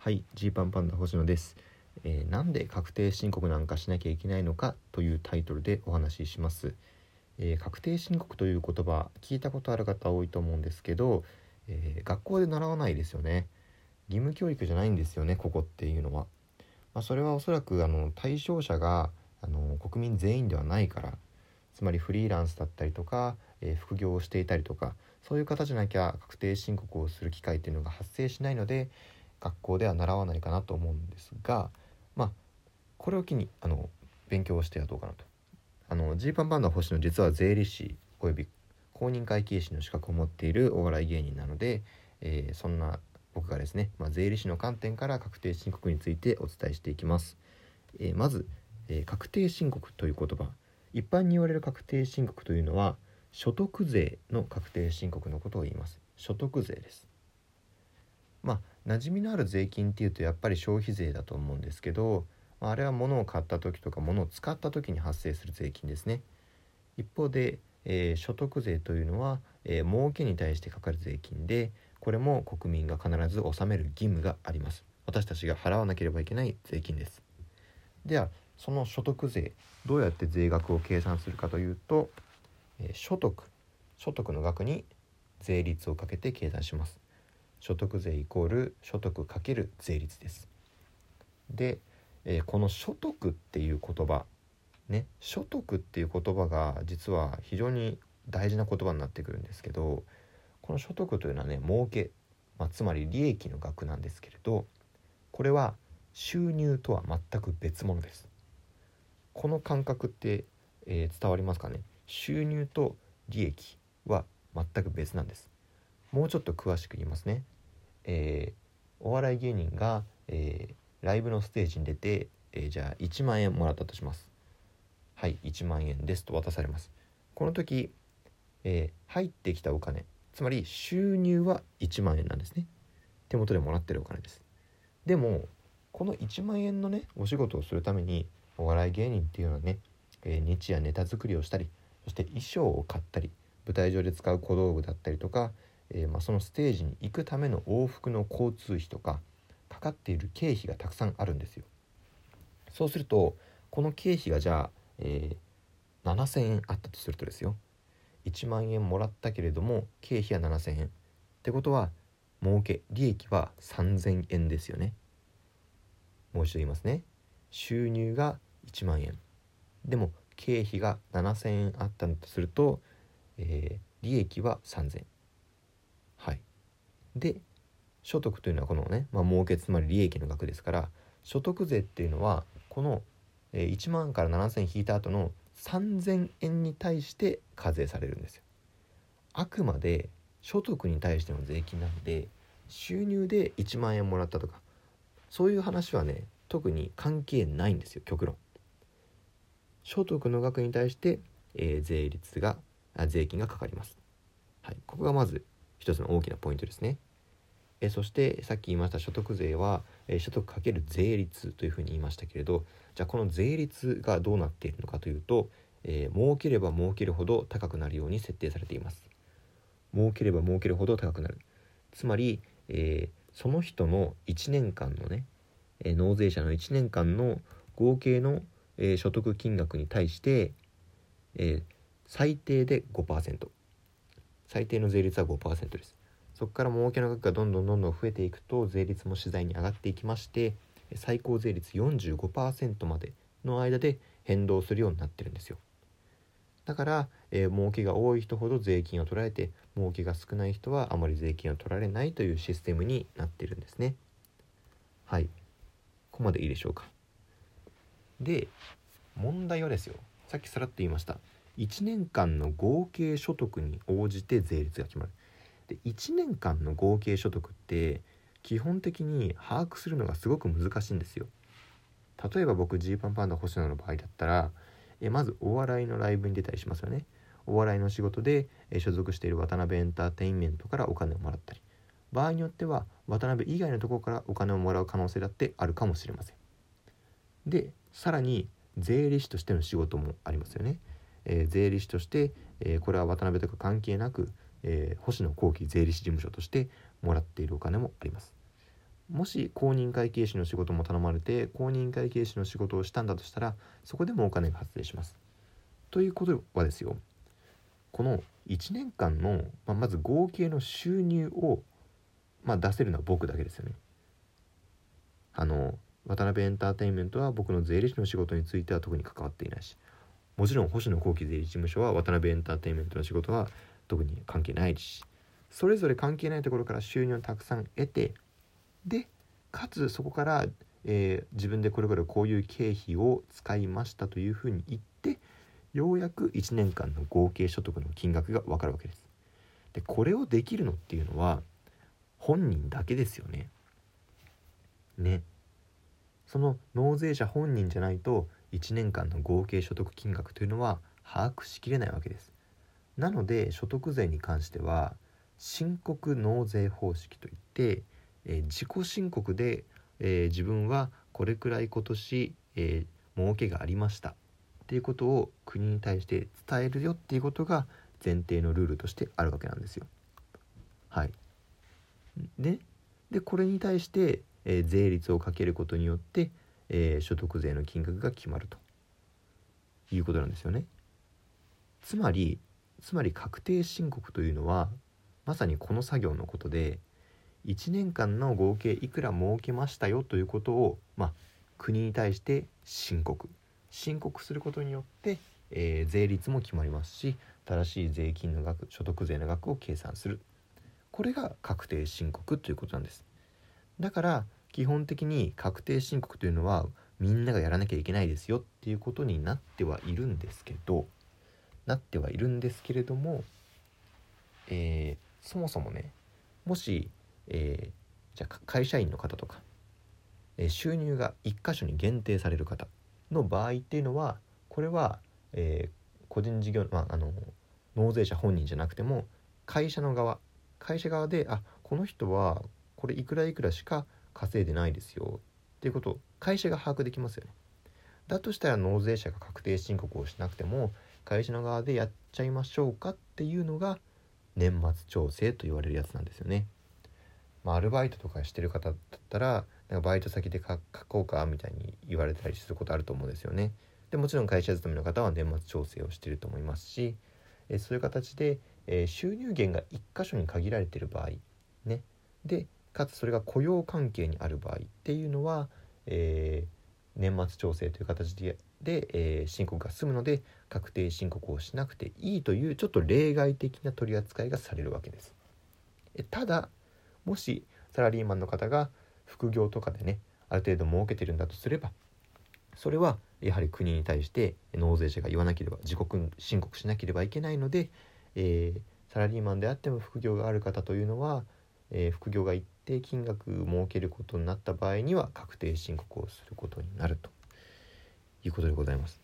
はいジーパンパンダ星野です、えーなんで確定申告なんかしなきゃいけないのかというタイトルでお話しします、えー確定申告という言葉聞いたことある方多いと思うんですけど、えー学校で習わないですよね。義務教育じゃないんですよねここっていうのは、まあ、それはおそらくあの対象者があの国民全員ではないから。つまりフリーランスだったりとか、えー副業をしていたりとかそういう方じゃなきゃ確定申告をする機会っていうのが発生しないので学校では習わないかなと思うんですがまあこれを機にあの勉強をしてはどうかなと。あのジーパンパンダ星野実は税理士および公認会計士の資格を持っているお笑い芸人なので、えーそんな僕がですね、まあ、税理士の観点から確定申告についてお伝えしていきます。えーまず、えー確定申告という言葉一般に言われる確定申告というのは所得税の確定申告のことを言います所得税ですまあ馴染みのある税金っていうとやっぱり消費税だと思うんですけどまああれは物を買った時とか物を使った時に発生する税金ですね。一方で、えー所得税というのは、えー儲けに対してかかる税金でこれも国民が必ず納める義務があります。私たちが払わなければいけない税金です。ではその所得税どうやって税額を計算するかというと、えー所得所得の額に税率をかけて計算します。所得税イコール所得かける税率です。で、えーこの所得っていう言葉ね所得っていう言葉が実は非常に大事な言葉になってくるんですけどこの所得というのはね儲け、まあ、つまり利益の額なんですけれどこれは収入とは全く別物です。この感覚って、えー伝わりますかね？収入と利益は全く別なんです。もうちょっと詳しく言いますね、えーお笑い芸人が、えーライブのステージに出て、えーじゃあ1万円もらったとします。はい1万円ですと渡されます。この時、えー入ってきたお金つまり収入は1万円なんですね。手元でもらってるお金です。でもこの1万円のねお仕事をするためにお笑い芸人っていうのはね、えー日夜ネタ作りをしたりそして衣装を買ったり舞台上で使う小道具だったりとか、えーまあ、そのステージに行くための往復の交通費とかかかっている経費がたくさんあるんですよ。そうするとこの経費がじゃあ、えー7,000円あったとするとですよ。1万円もらったけれども経費は7,000円。ってことは儲け利益は3,000円ですよね。もう一度言いますね。収入が1万円。でも経費が7,000円あったとすると、えー利益は3,000はいで所得というのはこのね、まあ、儲けつまり利益の額ですから所得税っていうのはこの、1万から7,000引いた後の3,000円に対して課税されるんですよ。あくまで所得に対しての税金なんで収入で1万円もらったとかそういう話はね特に関係ないんですよ極論。所得の額に対して、えー税率が税金がかかります。はい。ここがまず一つの大きなポイントですね。えそしてさっき言いました所得税は、え所得かける税率というふうに言いましたけれどじゃあこの税率がどうなっているのかというと、えー儲ければ儲けるほど高くなるように設定されています。儲ければ儲けるほど高くなる。つまり、えーその人の1年間のね、え納税者の1年間の合計の、えー所得金額に対して、え最低で5%最低の税率は5%です。そこから儲けの額がどんどんどんどん増えていくと税率も次第に上がっていきまして最高税率45%までの間で変動するようになってるんですよ。だから、えー儲けが多い人ほど税金を取られて儲けが少ない人はあまり税金を取られないというシステムになってるんですね。はい。ここまでいいでしょうか。で問題はですよ。さっきさらっと言いました。1年間の合計所得に応じて税率が決まる。で1年間の合計所得って基本的に把握するのがすごく難しいんですよ。例えば僕ジーパンパンダ星野の場合だったらえまずお笑いのライブに出たりしますよね。お笑いの仕事でえ所属している渡辺エンターテインメントからお金をもらったり。場合によっては渡辺以外のところからお金をもらう可能性だってあるかもしれません。でさらに税理士としての仕事もありますよね、えー税理士として、えーこれは渡辺とか関係なく、えー星野幸喜税理士事務所としてもらっているお金もありますもし公認会計士の仕事も頼まれて公認会計士の仕事をしたんだとしたらそこでもお金が発生します。ということはですよこの1年間の、まあ、まず合計の収入を、まあ、出せるのは僕だけですよね。あの渡辺エンターテインメントは僕の税理士の仕事については特に関わっていないしもちろん星野幸喜税理士事務所は渡辺エンターテインメントの仕事は特に関係ないしそれぞれ関係ないところから収入をたくさん得てでかつそこから、えー、自分でこれこれこういう経費を使いましたというふうに言ってようやく1年間の合計所得の金額が分かるわけです。でこれをできるのっていうのは本人だけですよね。ね。その納税者本人じゃないと1年間の合計所得金額というのは把握しきれないわけです。なので所得税に関しては申告納税方式といって、えー、自己申告で、えー、自分はこれくらい今年、えー、儲けがありましたっていうことを国に対して伝えるよっていうことが前提のルールとしてあるわけなんですよ。はい、ででこれに対して、えー、税率をかけることによって、えー、所得税の金額が決まるということなんですよね。つまりつまり確定申告というのはまさにこの作業のことで1年間の合計いくら儲けましたよということを、まあ、国に対して申告。申告することによって、えー、税率も決まりますし正しい税金の額所得税の額を計算する。これが確定申告ということなんです。だから基本的に確定申告というのはみんながやらなきゃいけないですよっていうことになってはいるんですけどなってはいるんですけれども、えー、そもそもねもし、えー、じゃ会社員の方とか、え、収入が1箇所に限定される方の場合っていうのはこれは、え、個人事業、まあ、あの納税者本人じゃなくても会社の側会社側であこの人はこれいくらいくらしか稼いでないですよっていうことを会社が把握できますよね。だとしたら納税者が確定申告をしなくても会社の側でやっちゃいましょうかっていうのが年末調整と言われるやつなんですよね。まあ、アルバイトとかしてる方だったらなんかバイト先で書こうかみたいに言われたりすることあると思うんですよね。でもちろん会社勤めの方は年末調整をしてると思いますし、えそういう形で、え収入源が1箇所に限られてる場合ねでかつそれが雇用関係にある場合っていうのは、えー、年末調整という形でで、えー、申告が済むので確定申告をしなくていいというちょっと例外的な取り扱いがされるわけです。えただもしサラリーマンの方が副業とかでねある程度儲けてるんだとすればそれはやはり国に対して納税者が言わなければ自国申告しなければいけないので、えー、サラリーマンであっても副業がある方というのは、えー、副業が一定金額儲けることになった場合には確定申告をすることになるということでございます。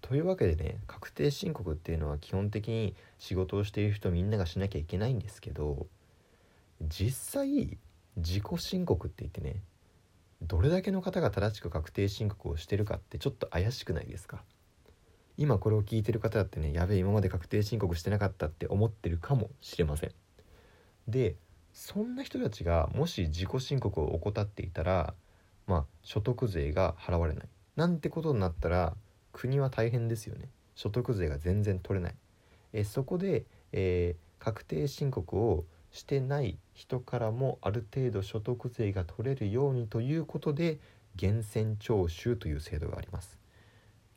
というわけでね確定申告っていうのは基本的に仕事をしている人みんながしなきゃいけないんですけど実際自己申告って言ってねどれだけの方が正しく確定申告をしてるかってちょっと怪しくないですか？今これを聞いてる方だってねやべえ今まで確定申告してなかったって思ってるかもしれませんでそんな人たちがもし自己申告を怠っていたらまあ所得税が払われない。なんてことになったら国は大変ですよね。所得税が全然取れない。えそこで、えー、確定申告をしてない人からもある程度所得税が取れるようにということで源泉徴収という制度があります。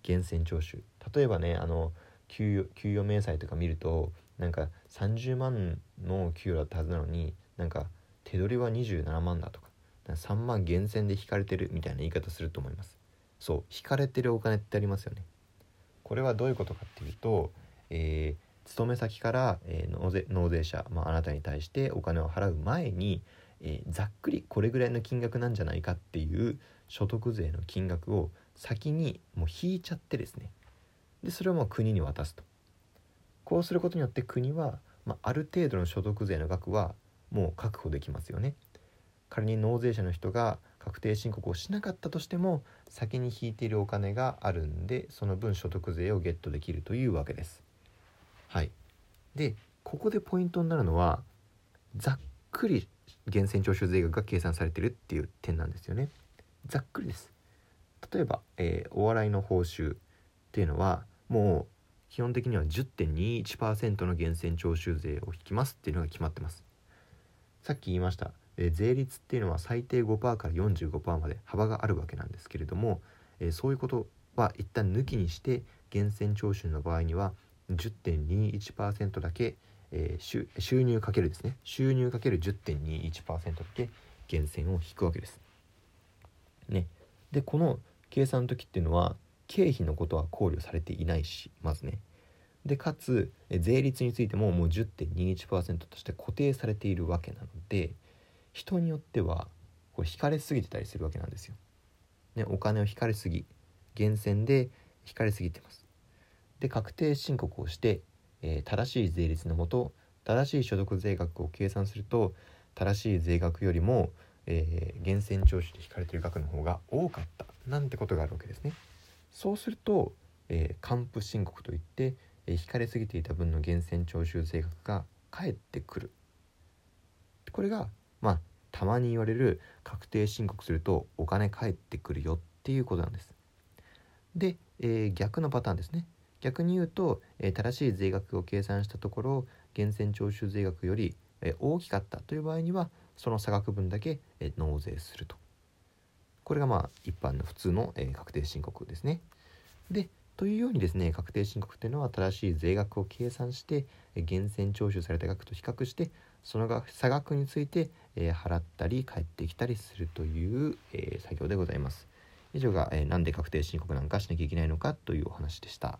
源泉徴収。例えばねあの給与給与明細とか見るとなんか30万の給与だったはずなのになんか手取りは27万だとか3万源泉で引かれてるみたいな言い方すると思います。そう引かれてるお金ってありますよね。これはどういうことかっていうと、えー、勤め先から、えー、納税納税者、まあ、あなたに対してお金を払う前に、えー、ざっくりこれぐらいの金額なんじゃないかっていう所得税の金額を先にもう引いちゃってですね。でそれをもう国に渡すと。こうすることによって国は、まあ、ある程度の所得税の額はもう確保できますよね。仮に納税者の人が確定申告をしなかったとしても先に引いているお金があるんでその分所得税をゲットできるというわけです。はい、でここでポイントになるのはざっくり源泉徴収税額が計算されてるっていう点なんですよね。ざっくりです。例えば、えー、お笑いの報酬っていうのはもう基本的には10.21%の源泉徴収税を引きますっていうのが決まってます。さっき言いました、え、税率っていうのは最低5%から45%まで幅があるわけなんですけれども、え、そういうことは一旦抜きにして源泉徴収の場合には10.21%だけ、えー、収入かけるですね。収入かける10.21%だけ源泉を引くわけです。ね、でこの計算の時っていうのは経費のことは考慮されていないしまずねでかつ税率についてももう10.21%として固定されているわけなので人によってはこれ引かれすぎてたりするわけなんですよ。ね、お金を引かれすぎ源泉で引かれすぎてます。で確定申告をして、えー、正しい税率のもと正しい所得税額を計算すると正しい税額よりも、えー、源泉徴収で引かれている額の方が多かったなんてことがあるわけですね。そうすると、えー、還付申告といって、えー、引かれすぎていた分の源泉徴収税額が返ってくる。これがまあたまに言われる確定申告するとお金返ってくるよっていうことなんです。で、えー、逆のパターンですね。逆に言うと、えー、正しい税額を計算したところ源泉徴収税額より、えー、大きかったという場合にはその差額分だけ、え納税するとこれがまあ一般の普通の、え確定申告ですねでというようにですね確定申告っていうのは正しい税額を計算して源泉徴収された額と比較してその差額について、え払ったり返ってきたりするという、え作業でございます以上が、えー、なんで確定申告なんかしなきゃいけないのかというお話でした。